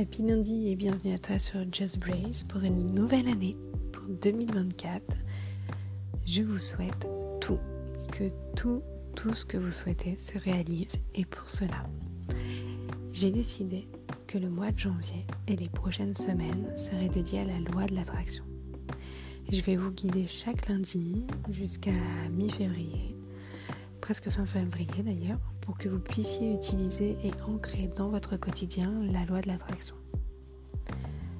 Happy lundi et bienvenue à toi sur Just Brace pour une nouvelle année, pour 2024. Je vous souhaite tout, que tout, tout ce que vous souhaitez se réalise et pour cela, j'ai décidé que le mois de janvier et les prochaines semaines seraient dédiées à la loi de l'attraction. Je vais vous guider chaque lundi jusqu'à mi-février, presque fin février d'ailleurs, pour que vous puissiez utiliser et ancrer dans votre quotidien la loi de l'attraction.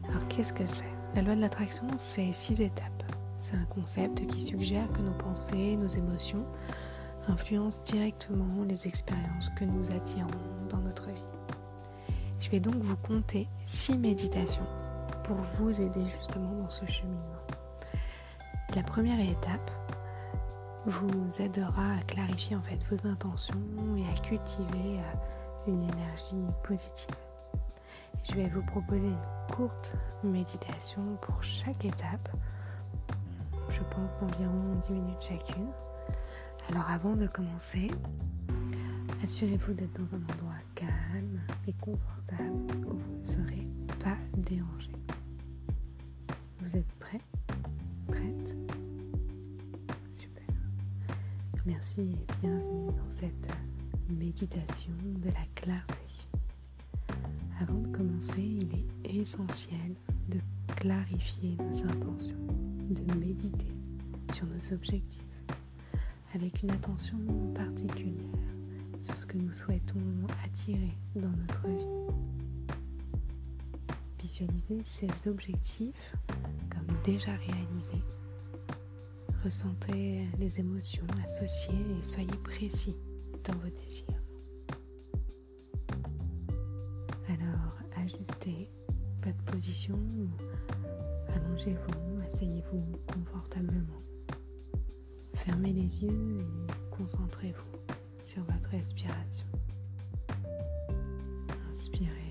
Alors qu'est-ce que c'est? La loi de l'attraction, c'est six étapes. C'est un concept qui suggère que nos pensées, nos émotions influencent directement les expériences que nous attirons dans notre vie. Je vais donc vous compter six méditations pour vous aider justement dans ce cheminement. La première étape vous aidera à clarifier en fait vos intentions et à cultiver euh, une énergie positive. Je vais vous proposer une courte méditation pour chaque étape, je pense d'environ 10 minutes chacune. Alors avant de commencer, assurez-vous d'être dans un endroit calme et confortable où vous ne serez pas dérangé. Vous êtes prêt? Prête? Merci et bienvenue dans cette méditation de la clarté. Avant de commencer, il est essentiel de clarifier nos intentions, de méditer sur nos objectifs avec une attention particulière sur ce que nous souhaitons attirer dans notre vie. Visualisez ces objectifs comme déjà réalisés. Ressentez les émotions associées et soyez précis dans vos désirs. Alors ajustez votre position, allongez-vous, asseyez-vous confortablement. Fermez les yeux et concentrez-vous sur votre respiration. Inspirez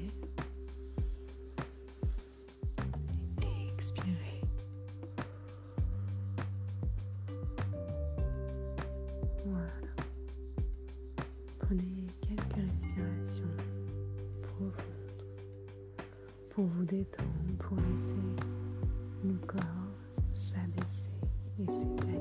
pour vous détendre, pour laisser le corps s'abaisser et s'étaler.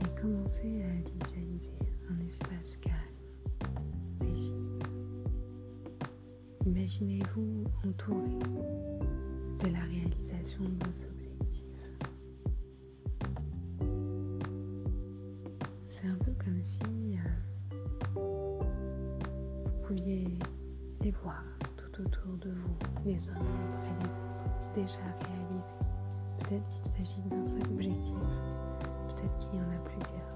Et commencez à visualiser un espace calme, paisible. Imaginez-vous entouré de la réalisation de vos objectifs. C'est un peu comme si euh, vous pouviez les voir tout autour de vous, les uns après les autres, déjà réalisés. Peut-être qu'il s'agit d'un seul objectif, peut-être qu'il y en a plusieurs.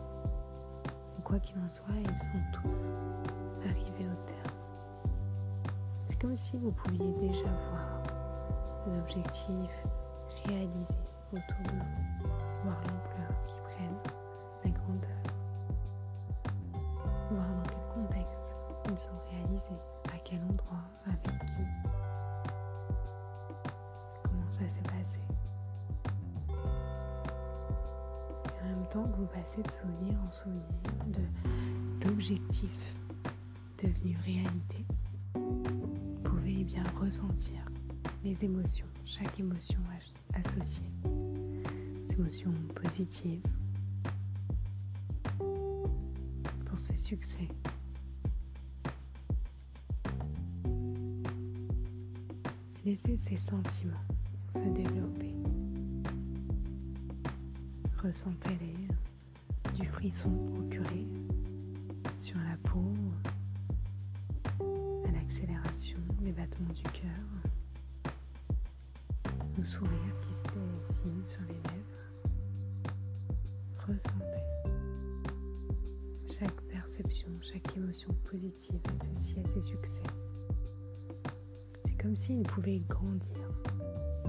Quoi qu'il en soit, ils sont tous arrivés au terme. C'est comme si vous pouviez déjà voir vos objectifs réalisés autour de vous, voir à quel endroit, avec qui, comment ça s'est passé. Et en même temps que vous passez de souvenir en souvenir de, d'objectifs devenus réalité, vous pouvez bien ressentir les émotions, chaque émotion associée, des émotions positives, pour ses succès. Laissez ces sentiments se développer. Ressentez-les du frisson procuré sur la peau, à l'accélération des battements du cœur, au sourire qui se dessine sur les lèvres. Ressentez chaque perception, chaque émotion positive associée à ses succès comme s'il pouvait grandir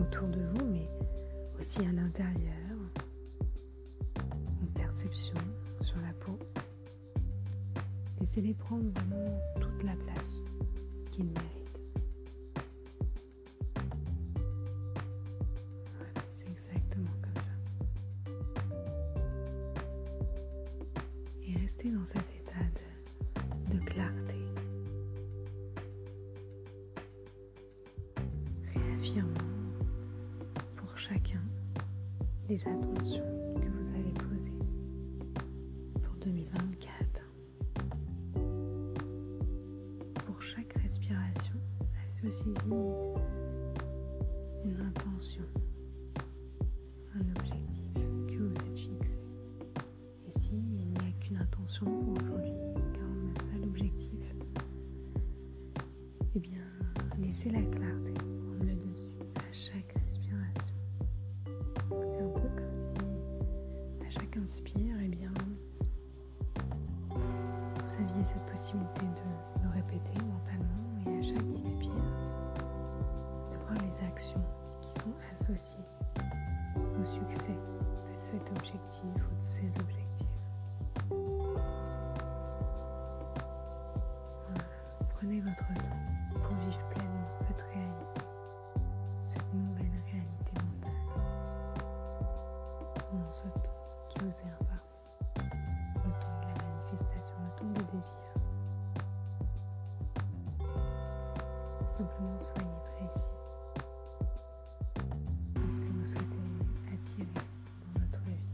autour de vous, mais aussi à l'intérieur, en perception, sur la peau. Laissez-les prendre vraiment toute la place qu'ils méritent. Voilà, c'est exactement comme ça. Et restez dans cet état de clarté. Les attentions que vous avez posées pour 2024. Pour chaque respiration, associez-y une intention, un objectif que vous êtes fixé. Et s'il n'y a qu'une intention pour aujourd'hui, qu'un seul objectif, eh bien, laissez la clarté inspire, eh bien, vous aviez cette possibilité de le répéter mentalement et à chaque expire, de voir les actions qui sont associées au succès de cet objectif ou de ces objectifs. Voilà. Prenez votre temps pour vivre pleinement vous est imparti, le temps de la manifestation, le temps du désir. Simplement soyez précis ce que vous souhaitez attirer dans votre vie.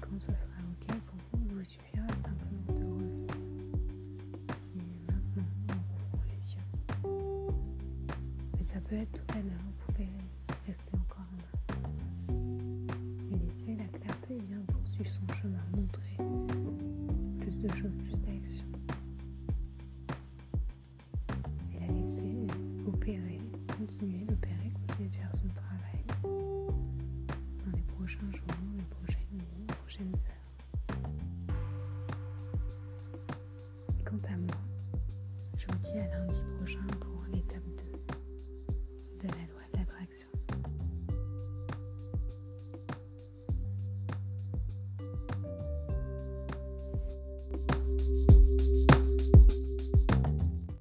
Quand ce sera OK pour vous, il vous suffira simplement de revenir. Si maintenant on ouvre les yeux. Mais ça peut être tout à l'heure, vous pouvez rester encore Et laisser la clarté et bien poursuivre son chemin, montrer plus de choses, plus d'actions. Et la laisser opérer, continuer d'opérer,